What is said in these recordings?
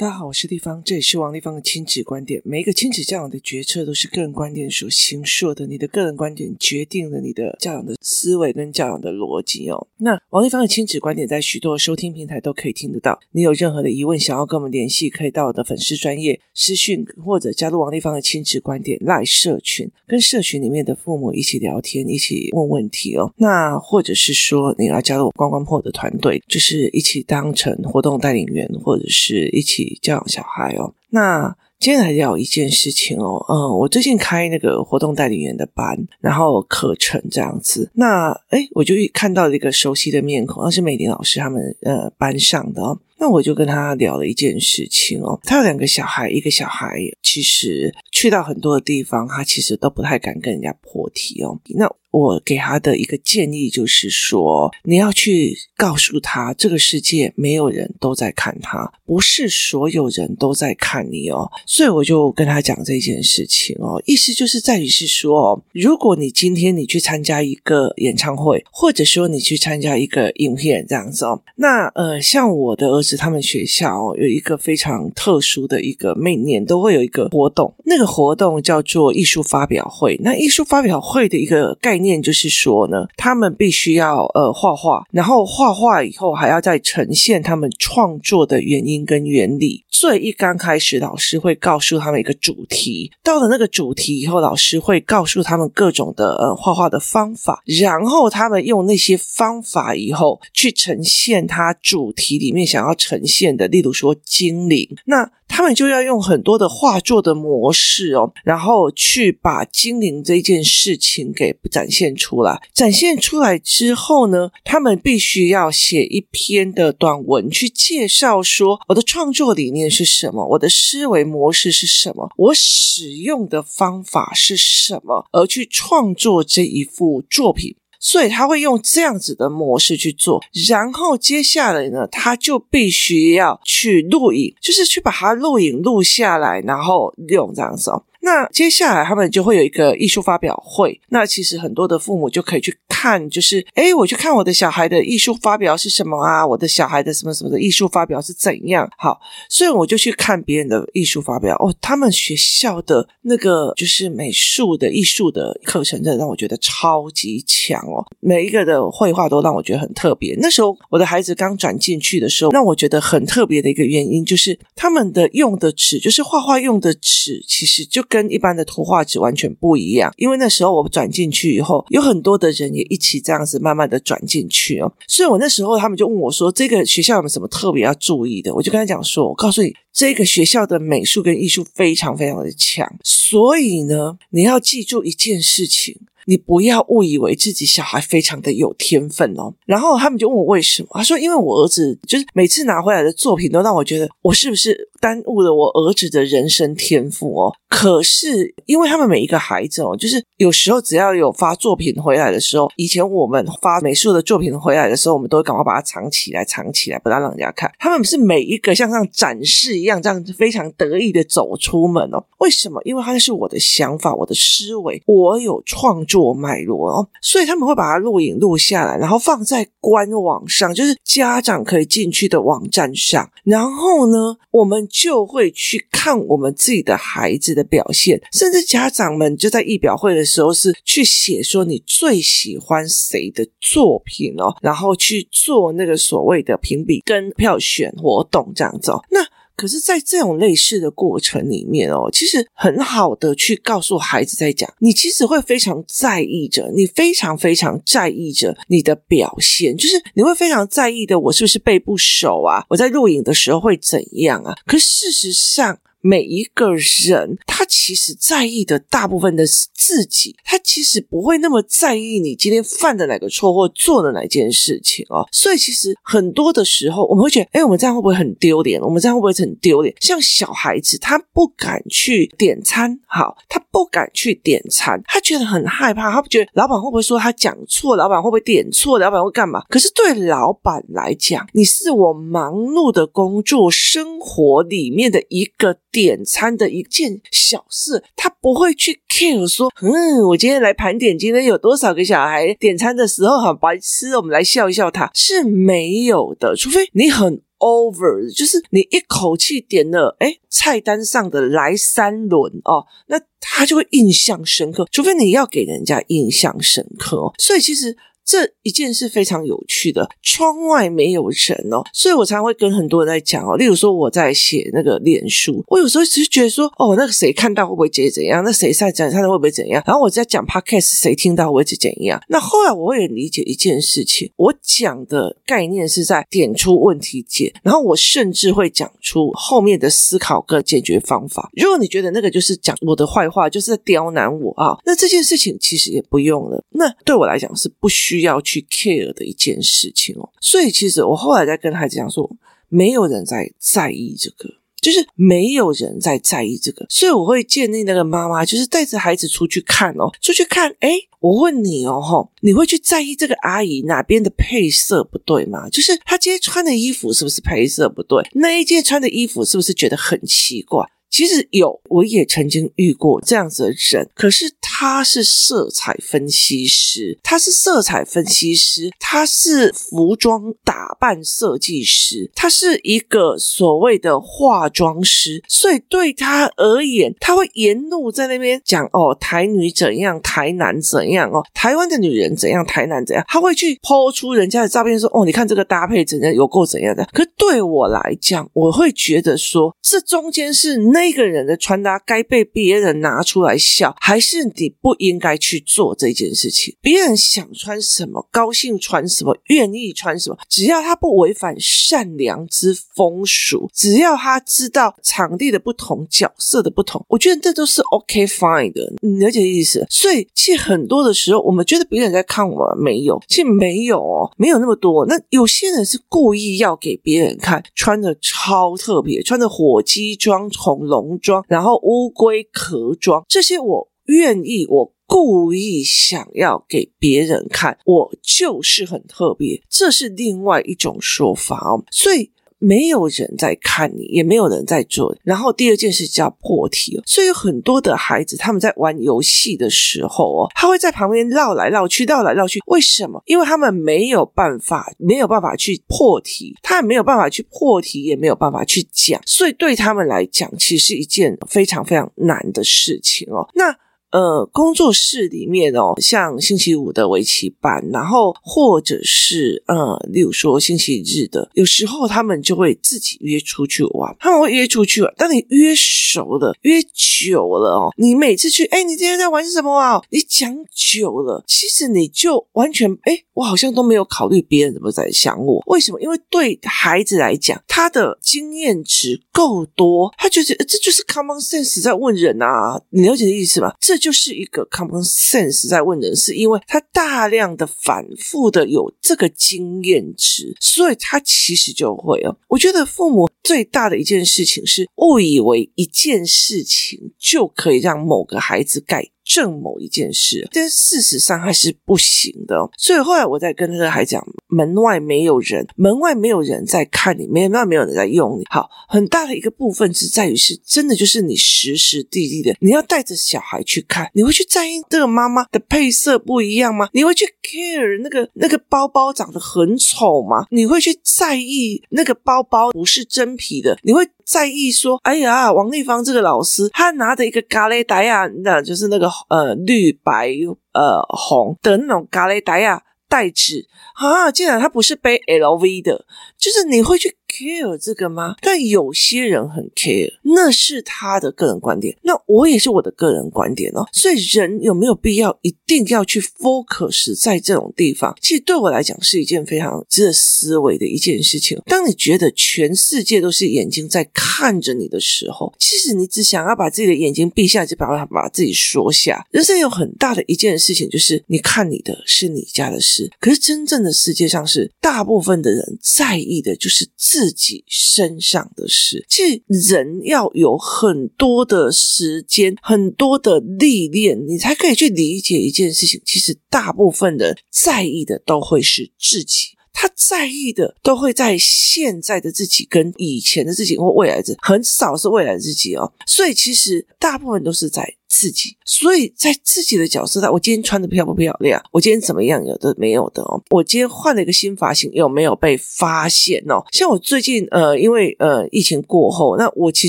大家好，我是丽芳，这里是王丽芳的亲子观点。每一个亲子教养的决策都是个人观点所形塑的，你的个人观点决定了你的教养的思维跟教养的逻辑哦。那王丽芳的亲子观点在许多收听平台都可以听得到。你有任何的疑问想要跟我们联系，可以到我的粉丝专业私讯，或者加入王丽芳的亲子观点赖社群，跟社群里面的父母一起聊天，一起问问题哦。那或者是说你要加入我关关破的团队，就是一起当成活动带领员，或者是一起。教养小孩哦，那接下来聊一件事情哦，嗯，我最近开那个活动代理员的班，然后课程这样子，那诶，我就看到了一个熟悉的面孔，那是美玲老师他们呃班上的哦，那我就跟他聊了一件事情哦，他有两个小孩，一个小孩其实去到很多的地方，他其实都不太敢跟人家破题哦，那。我给他的一个建议就是说，你要去告诉他，这个世界没有人都在看他，不是所有人都在看你哦。所以我就跟他讲这件事情哦，意思就是在于是说，如果你今天你去参加一个演唱会，或者说你去参加一个影片这样子哦，那呃，像我的儿子他们学校哦，有一个非常特殊的一个，每年都会有一个活动，那个活动叫做艺术发表会。那艺术发表会的一个概念。就是说呢，他们必须要呃画画，然后画画以后还要再呈现他们创作的原因跟原理。所以一刚开始，老师会告诉他们一个主题，到了那个主题以后，老师会告诉他们各种的呃画画的方法，然后他们用那些方法以后去呈现他主题里面想要呈现的，例如说精灵，那。他们就要用很多的画作的模式哦，然后去把精灵这件事情给展现出来。展现出来之后呢，他们必须要写一篇的短文去介绍说我的创作理念是什么，我的思维模式是什么，我使用的方法是什么，而去创作这一幅作品。所以他会用这样子的模式去做，然后接下来呢，他就必须要去录影，就是去把它录影录下来，然后用这样子哦。那接下来他们就会有一个艺术发表会，那其实很多的父母就可以去看，就是诶，我去看我的小孩的艺术发表是什么啊？我的小孩的什么什么的艺术发表是怎样？好，所以我就去看别人的艺术发表哦，他们学校的那个就是美术的艺术的课程，真的让我觉得超级强哦，每一个的绘画都让我觉得很特别。那时候我的孩子刚转进去的时候，让我觉得很特别的一个原因就是他们的用的纸，就是画画用的纸，其实就。跟一般的图画纸完全不一样，因为那时候我转进去以后，有很多的人也一起这样子慢慢的转进去哦。所以我那时候他们就问我说：“这个学校有没有什么特别要注意的？”我就跟他讲说：“我告诉你，这个学校的美术跟艺术非常非常的强，所以呢，你要记住一件事情。”你不要误以为自己小孩非常的有天分哦，然后他们就问我为什么，他说因为我儿子就是每次拿回来的作品都让我觉得我是不是耽误了我儿子的人生天赋哦。可是因为他们每一个孩子哦，就是有时候只要有发作品回来的时候，以前我们发美术的作品回来的时候，我们都会赶快把它藏起来，藏起来不让人家看。他们是每一个像这样展示一样，这样子非常得意的走出门哦。为什么？因为他是我的想法，我的思维，我有创作。脉络哦，所以他们会把它录影录下来，然后放在官网上，就是家长可以进去的网站上。然后呢，我们就会去看我们自己的孩子的的表现，甚至家长们就在议表会的时候是去写说你最喜欢谁的作品哦，然后去做那个所谓的评比跟票选活动这样子。那可是，在这种类似的过程里面哦，其实很好的去告诉孩子在讲，你其实会非常在意着，你非常非常在意着你的表现，就是你会非常在意的，我是不是背不熟啊？我在录影的时候会怎样啊？可事实上。每一个人，他其实在意的大部分的是自己，他其实不会那么在意你今天犯的哪个错或做的哪件事情哦。所以其实很多的时候，我们会觉得，哎，我们这样会不会很丢脸？我们这样会不会很丢脸？像小孩子，他不敢去点餐，好，他不敢去点餐，他觉得很害怕，他不觉得老板会不会说他讲错，老板会不会点错，老板会干嘛？可是对老板来讲，你是我忙碌的工作生活里面的一个。点餐的一件小事，他不会去 care 说，嗯，我今天来盘点，今天有多少个小孩点餐的时候很白痴，我们来笑一笑他，是没有的，除非你很。over，就是你一口气点了，哎，菜单上的来三轮哦，那他就会印象深刻。除非你要给人家印象深刻哦，所以其实。这一件事非常有趣的，窗外没有人哦，所以我常常会跟很多人在讲哦。例如说我在写那个脸书，我有时候只是觉得说，哦，那个谁看到会不会觉得怎样？那谁在讲，他会不会怎样？然后我在讲 podcast，谁听到会不会怎样？那后来我也理解一件事情，我讲的概念是在点出问题点，然后我甚至会讲出后面的思考跟解决方法。如果你觉得那个就是讲我的坏话，就是在刁难我啊，那这件事情其实也不用了。那对我来讲是不需要。去 care 的一件事情哦，所以其实我后来在跟孩子讲说，没有人在在意这个，就是没有人在在意这个，所以我会建议那个妈妈，就是带着孩子出去看哦，出去看，哎，我问你哦，吼，你会去在意这个阿姨哪边的配色不对吗？就是她今天穿的衣服是不是配色不对？那一件穿的衣服是不是觉得很奇怪？其实有，我也曾经遇过这样子的人，可是他是色彩分析师，他是色彩分析师，他是服装打扮设计师，他是一个所谓的化妆师，所以对他而言，他会沿路在那边讲哦，台女怎样，台男怎样哦，台湾的女人怎样，台男怎样，他会去抛出人家的照片说哦，你看这个搭配怎样，有够怎样的。可是对我来讲，我会觉得说，这中间是那。那个人的穿搭该被别人拿出来笑，还是你不应该去做这件事情？别人想穿什么，高兴穿什么，愿意穿什么，只要他不违反善良之风俗，只要他知道场地的不同、角色的不同，我觉得这都是 OK fine 的。你了解意思？所以，其实很多的时候，我们觉得别人在看我们，没有，其实没有哦，没有那么多。那有些人是故意要给别人看，穿的超特别，穿的火鸡装从。浓妆，然后乌龟壳装，这些我愿意，我故意想要给别人看，我就是很特别，这是另外一种说法哦，所以。没有人在看你，也没有人在做。然后第二件事叫破题，所以有很多的孩子他们在玩游戏的时候哦，他会在旁边绕来绕去，绕来绕去。为什么？因为他们没有办法，没有办法去破题，他也没有办法去破题，也没有办法去讲，所以对他们来讲，其实是一件非常非常难的事情哦。那。呃，工作室里面哦，像星期五的围棋班，然后或者是呃，例如说星期日的，有时候他们就会自己约出去玩，他们会约出去玩。当你约熟了、约久了哦，你每次去，哎，你今天在玩什么啊？你讲久了，其实你就完全，哎，我好像都没有考虑别人怎么在想我。为什么？因为对孩子来讲，他的经验值够多，他觉得这就是 common sense 在问人啊，你了解的意思吗？这。就是一个 common sense 在问人，是因为他大量的反复的有这个经验值，所以他其实就会哦。我觉得父母最大的一件事情是误以为一件事情就可以让某个孩子改。正某一件事，但事实上还是不行的。所以后来我在跟那个孩子讲，门外没有人，门外没有人在看你，门外没有人在用你。好，很大的一个部分是在于是真的就是你实实地地的，你要带着小孩去看，你会去在意这个妈妈的配色不一样吗？你会去 care 那个那个包包长得很丑吗？你会去在意那个包包不是真皮的？你会？在意说，哎呀，王丽芳这个老师，他拿着一个咖喱袋啊，那就是那个呃绿白呃红的那种咖喱袋啊，袋子啊，竟然他不是背 LV 的，就是你会去。Care 这个吗？但有些人很 care，那是他的个人观点。那我也是我的个人观点哦。所以人有没有必要一定要去 focus 在这种地方？其实对我来讲是一件非常值得思维的一件事情。当你觉得全世界都是眼睛在看着你的时候，其实你只想要把自己的眼睛闭下，就把它把自己缩下。人生有很大的一件事情，就是你看你的是你家的事，可是真正的世界上是大部分的人在意的就是自。自己身上的事，其实人要有很多的时间、很多的历练，你才可以去理解一件事情。其实大部分人在意的都会是自己，他在意的都会在现在的自己跟以前的自己或未来的自己，很少是未来的自己哦。所以其实大部分都是在自己。所以在自己的角色上，我今天穿的漂不漂亮？我今天怎么样？有的没有的哦。我今天换了一个新发型，有没有被发现哦？像我最近呃，因为呃疫情过后，那我其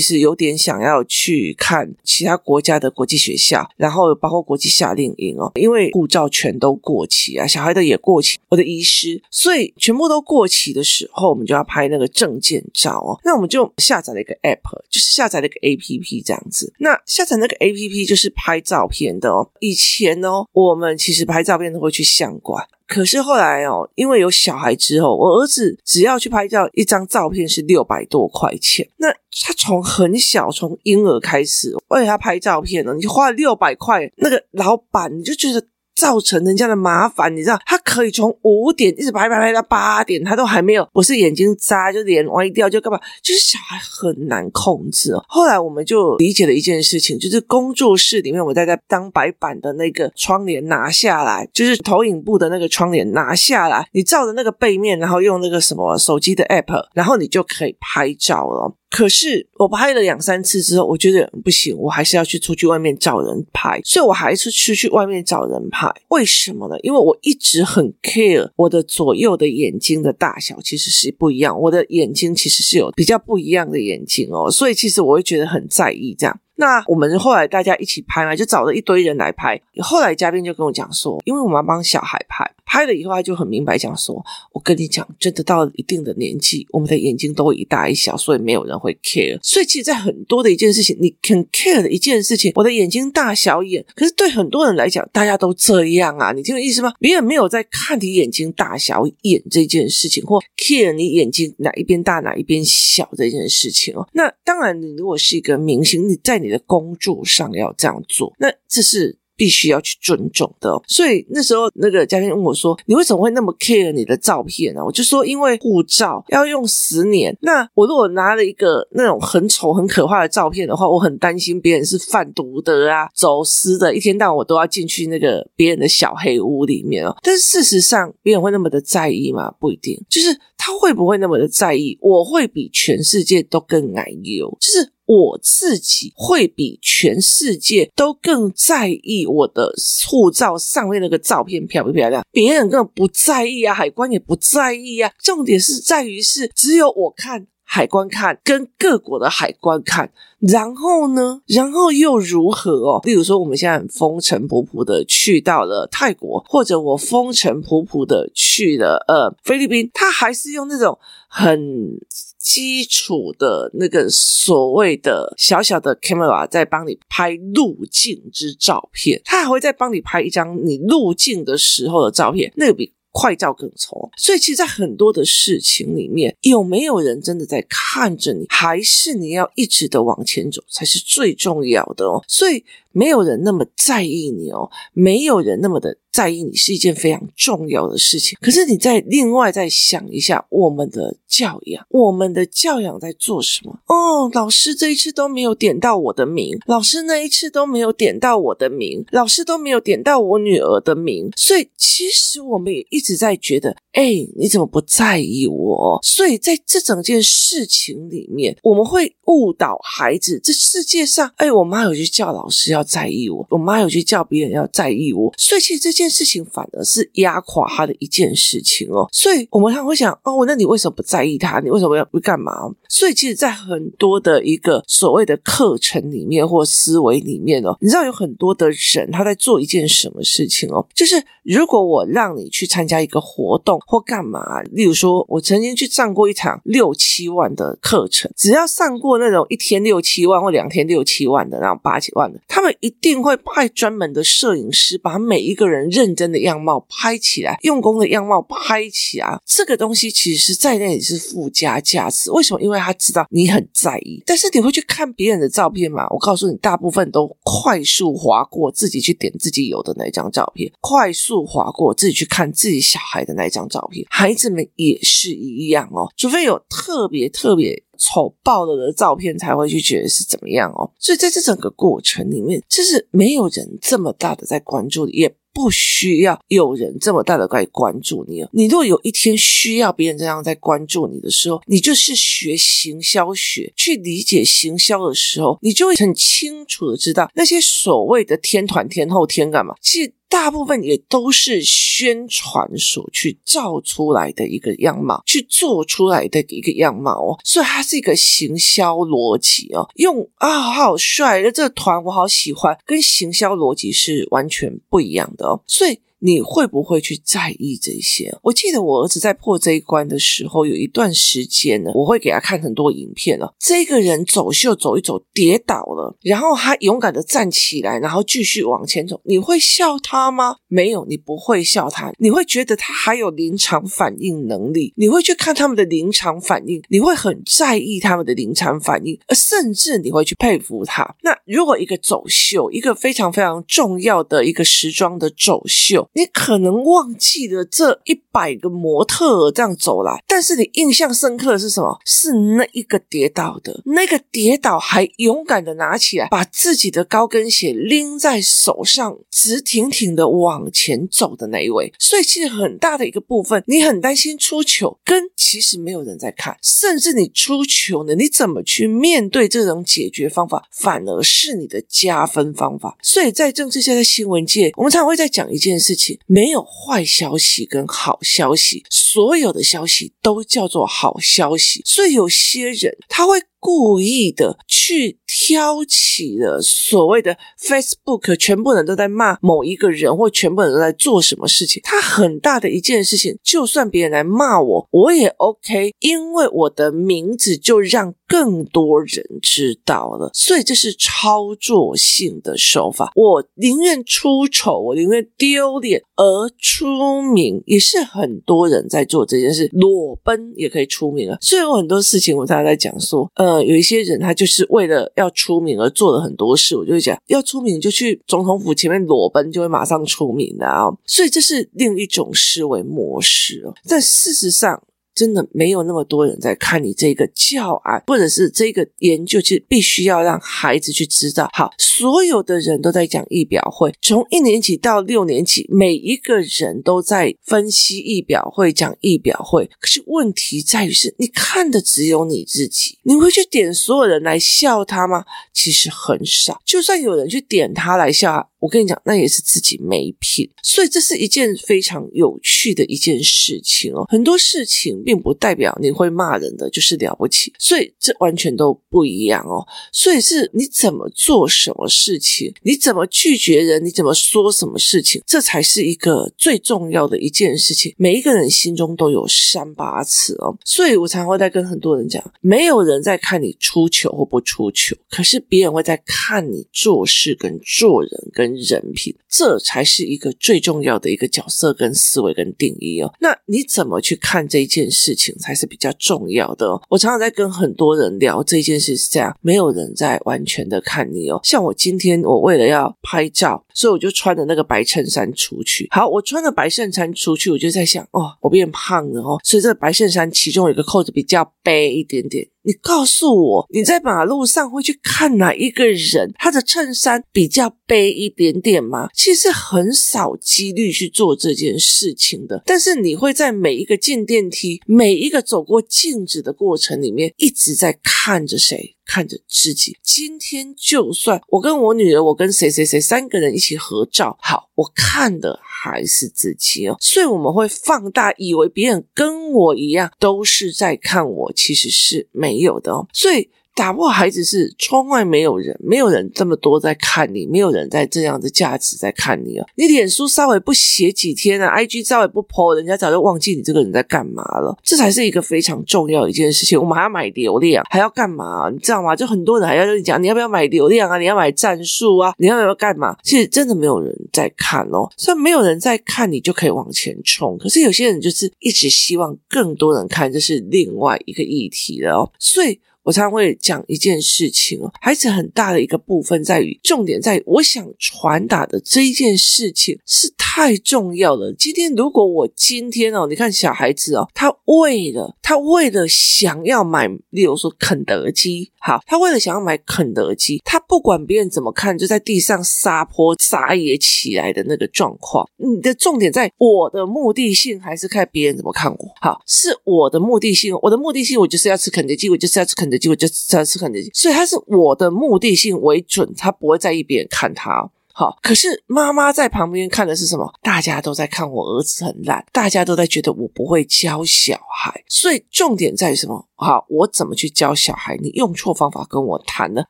实有点想要去看其他国家的国际学校，然后包括国际夏令营哦，因为护照全都过期啊，小孩的也过期，我的遗失，所以全部都过期的时候，我们就要拍那个证件照哦。那我们就下载了一个 app，就是下载了一个 app 这样子。那下载那个 app 就是拍照片的哦。以前哦，我们其实拍照片都会去相馆。可是后来哦，因为有小孩之后，我儿子只要去拍照，一张照片是六百多块钱。那他从很小，从婴儿开始为他拍照片呢，你就花了六百块，那个老板你就觉得。造成人家的麻烦，你知道，他可以从五点一直拍拍拍到八点，他都还没有，不是眼睛眨，就脸歪掉，就干嘛？就是小孩很难控制哦。后来我们就理解了一件事情，就是工作室里面，我在在当白板的那个窗帘拿下来，就是投影布的那个窗帘拿下来，你照着那个背面，然后用那个什么手机的 app，然后你就可以拍照了。可是我拍了两三次之后，我觉得不行，我还是要去出去外面找人拍，所以我还是出去外面找人拍。为什么呢？因为我一直很 care 我的左右的眼睛的大小其实是不一样，我的眼睛其实是有比较不一样的眼睛哦，所以其实我会觉得很在意这样。那我们后来大家一起拍嘛，就找了一堆人来拍。后来嘉宾就跟我讲说，因为我们要帮小孩拍，拍了以后他就很明白讲说，我跟你讲，真的到了一定的年纪，我们的眼睛都会一大一小，所以没有人会 care。所以其实，在很多的一件事情，你 can care 的一件事情，我的眼睛大小眼，可是对很多人来讲，大家都这样啊，你听我意思吗？别人没有在看你眼睛大小眼这件事情，或 care 你眼睛哪一边大哪一边小这件事情哦。那当然，你如果是一个明星，你在你的工作上要这样做，那这是。必须要去尊重的，所以那时候那个嘉宾问我说：“你为什么会那么 care 你的照片呢？”我就说：“因为护照要用十年，那我如果拿了一个那种很丑、很可怕的照片的话，我很担心别人是贩毒的啊、走私的，一天到晚我都要进去那个别人的小黑屋里面哦。但是事实上，别人会那么的在意吗？不一定。就是他会不会那么的在意？我会比全世界都更矮哟，就是。”我自己会比全世界都更在意我的护照上面那个照片漂不漂亮，别人根本不在意啊，海关也不在意啊。重点是在于是只有我看，海关看，跟各国的海关看，然后呢，然后又如何哦？例如说，我们现在很风尘仆仆的去到了泰国，或者我风尘仆仆的去了呃菲律宾，他还是用那种很。基础的那个所谓的小小的 camera 在帮你拍路径之照片，他还会再帮你拍一张你路径的时候的照片，那个比快照更丑。所以，其实，在很多的事情里面，有没有人真的在看着你，还是你要一直的往前走，才是最重要的哦。所以。没有人那么在意你哦，没有人那么的在意你是一件非常重要的事情。可是你再另外再想一下，我们的教养，我们的教养在做什么？哦，老师这一次都没有点到我的名，老师那一次都没有点到我的名，老师都没有点到我女儿的名。所以其实我们也一直在觉得，哎，你怎么不在意我？所以在这整件事情里面，我们会误导孩子。这世界上，哎，我妈有去叫老师要。在意我，我妈有去叫别人要在意我，所以其实这件件事情反而是压垮他的一件事情哦。所以我们常会想，哦，那你为什么不在意他？你为什么要不干嘛？所以其实，在很多的一个所谓的课程里面或思维里面哦，你知道有很多的人他在做一件什么事情哦，就是如果我让你去参加一个活动或干嘛，例如说，我曾经去上过一场六七万的课程，只要上过那种一天六七万或两天六七万的那种八几万的，他们。一定会派专门的摄影师，把每一个人认真的样貌拍起来，用功的样貌拍起来。这个东西其实在那里是附加价值。为什么？因为他知道你很在意。但是你会去看别人的照片吗？我告诉你，大部分都快速划过，自己去点自己有的那张照片，快速划过，自己去看自己小孩的那张照片。孩子们也是一样哦，除非有特别特别。丑爆了的照片才会去觉得是怎么样哦，所以在这整个过程里面，就是没有人这么大的在关注，也不需要有人这么大的来关注你。你如果有一天需要别人这样在关注你的时候，你就是学行销学去理解行销的时候，你就会很清楚的知道那些所谓的天团、天后、天干嘛，其实。大部分也都是宣传所去造出来的一个样貌，去做出来的一个样貌哦，所以它是一个行销逻辑哦。用啊，好帅那这个团，我好喜欢，跟行销逻辑是完全不一样的哦，所以。你会不会去在意这些？我记得我儿子在破这一关的时候，有一段时间呢，我会给他看很多影片了。这个人走秀走一走跌倒了，然后他勇敢的站起来，然后继续往前走。你会笑他吗？没有，你不会笑他。你会觉得他还有临场反应能力，你会去看他们的临场反应，你会很在意他们的临场反应，而甚至你会去佩服他。那如果一个走秀，一个非常非常重要的一个时装的走秀。你可能忘记了这一百个模特这样走来，但是你印象深刻的是什么？是那一个跌倒的，那个跌倒还勇敢的拿起来，把自己的高跟鞋拎在手上，直挺挺的往前走的那一位。所以其实很大的一个部分，你很担心出糗，跟其实没有人在看，甚至你出糗呢，你怎么去面对这种解决方法，反而是你的加分方法。所以在政治界、在新闻界，我们常常会在讲一件事情。没有坏消息跟好消息，所有的消息都叫做好消息。所以有些人他会故意的去挑起了所谓的 Facebook，全部人都在骂某一个人，或全部人都在做什么事情。他很大的一件事情，就算别人来骂我，我也 OK，因为我的名字就让更多人知道了。所以这是操作性的手法。我宁愿出丑，我宁愿丢脸而出名，也是很多人在做这件事。裸奔也可以出名啊。所以有很多事情，我常常在讲说，呃。有一些人他就是为了要出名而做了很多事，我就会讲，要出名就去总统府前面裸奔，就会马上出名的啊。所以这是另一种思维模式。但事实上，真的没有那么多人在看你这个教案，或者是这个研究，其实必须要让孩子去知道。好，所有的人都在讲仪表会，从一年级到六年级，每一个人都在分析仪表会，讲仪表会。可是问题在于是，你看的只有你自己，你会去点所有人来笑他吗？其实很少。就算有人去点他来笑，我跟你讲，那也是自己没品。所以这是一件非常有趣的一件事情哦。很多事情。并不代表你会骂人的就是了不起，所以这完全都不一样哦。所以是你怎么做什么事情，你怎么拒绝人，你怎么说什么事情，这才是一个最重要的一件事情。每一个人心中都有三把尺哦，所以我才会在跟很多人讲，没有人在看你出糗或不出糗，可是别人会在看你做事跟做人跟人品，这才是一个最重要的一个角色跟思维跟定义哦。那你怎么去看这一件事情才是比较重要的。我常常在跟很多人聊这件事，是这样，没有人在完全的看你哦。像我今天，我为了要拍照，所以我就穿着那个白衬衫出去。好，我穿着白衬衫出去，我就在想，哦，我变胖了哦，所以这个白衬衫其中有一个扣子比较背一点点。你告诉我，你在马路上会去看哪一个人，他的衬衫比较背一点点吗？其实很少几率去做这件事情的。但是你会在每一个进电梯、每一个走过镜子的过程里面，一直在看着谁？看着自己。今天就算我跟我女儿，我跟谁谁谁三个人一起合照，好，我看的还是自己哦。所以我们会放大，以为别人跟我一样都是在看我，其实是没有的哦。所以。打破孩子是窗外没有人，没有人这么多在看你，没有人在这样的价值在看你啊！你脸书稍微不写几天啊，IG 稍微不 po，人家早就忘记你这个人在干嘛了。这才是一个非常重要的一件事情。我们还要买流量，还要干嘛？你知道吗？就很多人还要跟你讲，你要不要买流量啊？你要买战术啊？你要不要干嘛？其实真的没有人在看哦。虽然没有人在看你，就可以往前冲。可是有些人就是一直希望更多人看，这是另外一个议题了哦。所以。我常常会讲一件事情哦，孩子很大的一个部分在于，重点在于，我想传达的这一件事情是太重要了。今天如果我今天哦，你看小孩子哦，他为了他为了想要买，例如说肯德基，好，他为了想要买肯德基，他不管别人怎么看，就在地上撒泼撒野起来的那个状况。你的重点在我的目的性，还是看别人怎么看我？好，是我的目的性，我的目的性，我就是要吃肯德基，我就是要吃肯结果，就是要吃肯德基，所以他是我的目的性为准，他不会在意别人看他。好，可是妈妈在旁边看的是什么？大家都在看我儿子很烂，大家都在觉得我不会教小孩，所以重点在于什么？好，我怎么去教小孩？你用错方法跟我谈呢，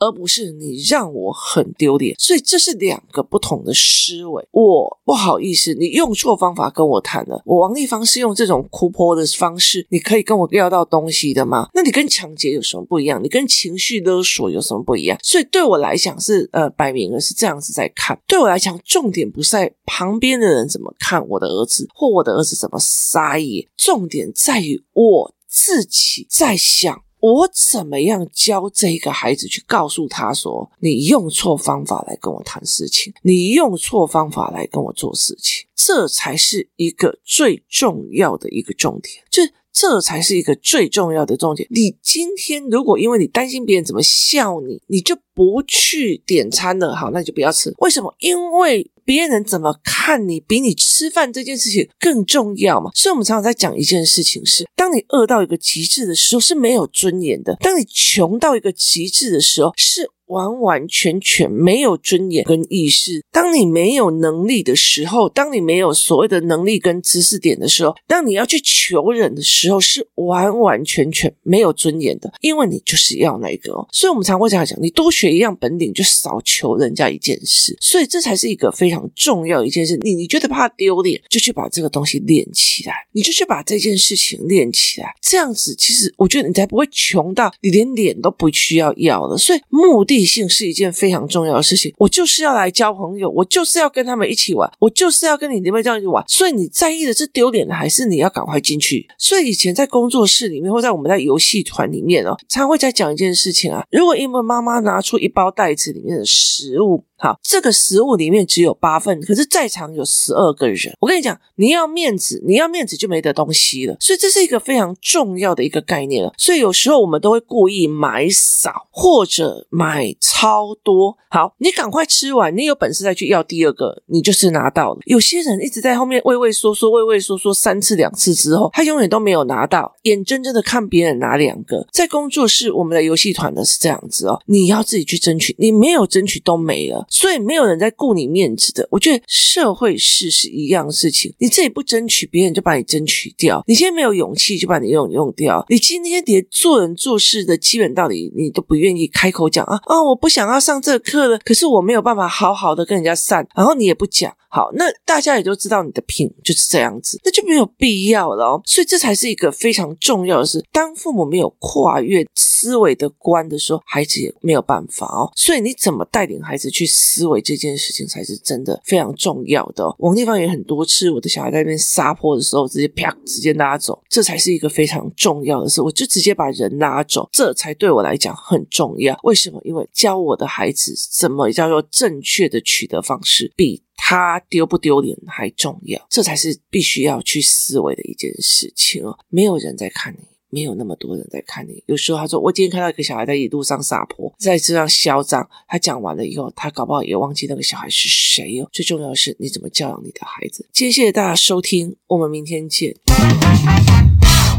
而不是你让我很丢脸。所以这是两个不同的思维。我不好意思，你用错方法跟我谈了。我王丽芳是用这种哭泼的方式，你可以跟我要到东西的吗？那你跟抢劫有什么不一样？你跟情绪勒索有什么不一样？所以对我来讲是呃，摆明了是这样子在看。对我来讲，重点不在旁边的人怎么看我的儿子，或我的儿子怎么撒野，重点在于我。自己在想，我怎么样教这个孩子去告诉他说，你用错方法来跟我谈事情，你用错方法来跟我做事情，这才是一个最重要的一个重点，就这才是一个最重要的重点。你今天如果因为你担心别人怎么笑你，你就不去点餐了，好，那你就不要吃。为什么？因为。别人怎么看你，比你吃饭这件事情更重要嘛？所以，我们常常在讲一件事情是：当你饿到一个极致的时候，是没有尊严的；当你穷到一个极致的时候，是。完完全全没有尊严跟意识。当你没有能力的时候，当你没有所谓的能力跟知识点的时候，当你要去求人的时候，是完完全全没有尊严的，因为你就是要那个。所以，我们常会这样讲：你多学一样本领，就少求人家一件事。所以，这才是一个非常重要一件事。你你觉得怕丢脸，就去把这个东西练起来，你就去把这件事情练起来。这样子，其实我觉得你才不会穷到你连脸都不需要要了。所以，目的。异性是一件非常重要的事情。我就是要来交朋友，我就是要跟他们一起玩，我就是要跟你们这样子玩。所以你在意的是丢脸的，还是你要赶快进去？所以以前在工作室里面，或在我们在游戏团里面哦，常会在讲一件事情啊。如果因为妈妈拿出一包袋子里面的食物。好，这个食物里面只有八份，可是在场有十二个人。我跟你讲，你要面子，你要面子就没得东西了。所以这是一个非常重要的一个概念了。所以有时候我们都会故意买少或者买超多。好，你赶快吃完，你有本事再去要第二个，你就是拿到了。有些人一直在后面畏畏缩缩，畏畏缩缩三次两次之后，他永远都没有拿到，眼睁睁的看别人拿两个。在工作室，我们的游戏团呢是这样子哦，你要自己去争取，你没有争取都没了。所以没有人在顾你面子的。我觉得社会事是一样事情，你自己不争取，别人就把你争取掉。你现在没有勇气，就把你用用掉。你今天连做人做事的基本道理，你都不愿意开口讲啊啊！我不想要上这课了，可是我没有办法好好的跟人家散，然后你也不讲。好，那大家也都知道你的品就是这样子，那就没有必要了哦。所以这才是一个非常重要的事。当父母没有跨越思维的关的时候，孩子也没有办法哦。所以你怎么带领孩子去思维这件事情，才是真的非常重要的哦。王地方也很多次，我的小孩在那边撒泼的时候，直接啪，直接拉走，这才是一个非常重要的事。我就直接把人拉走，这才对我来讲很重要。为什么？因为教我的孩子怎么叫做正确的取得方式，比。他丢不丢脸还重要，这才是必须要去思维的一件事情哦。没有人在看你，没有那么多人在看你。有时候他说：“我今天看到一个小孩在一路上撒泼，在这样嚣张。”他讲完了以后，他搞不好也忘记那个小孩是谁哦。最重要的是你怎么教养你的孩子。谢谢大家收听，我们明天见。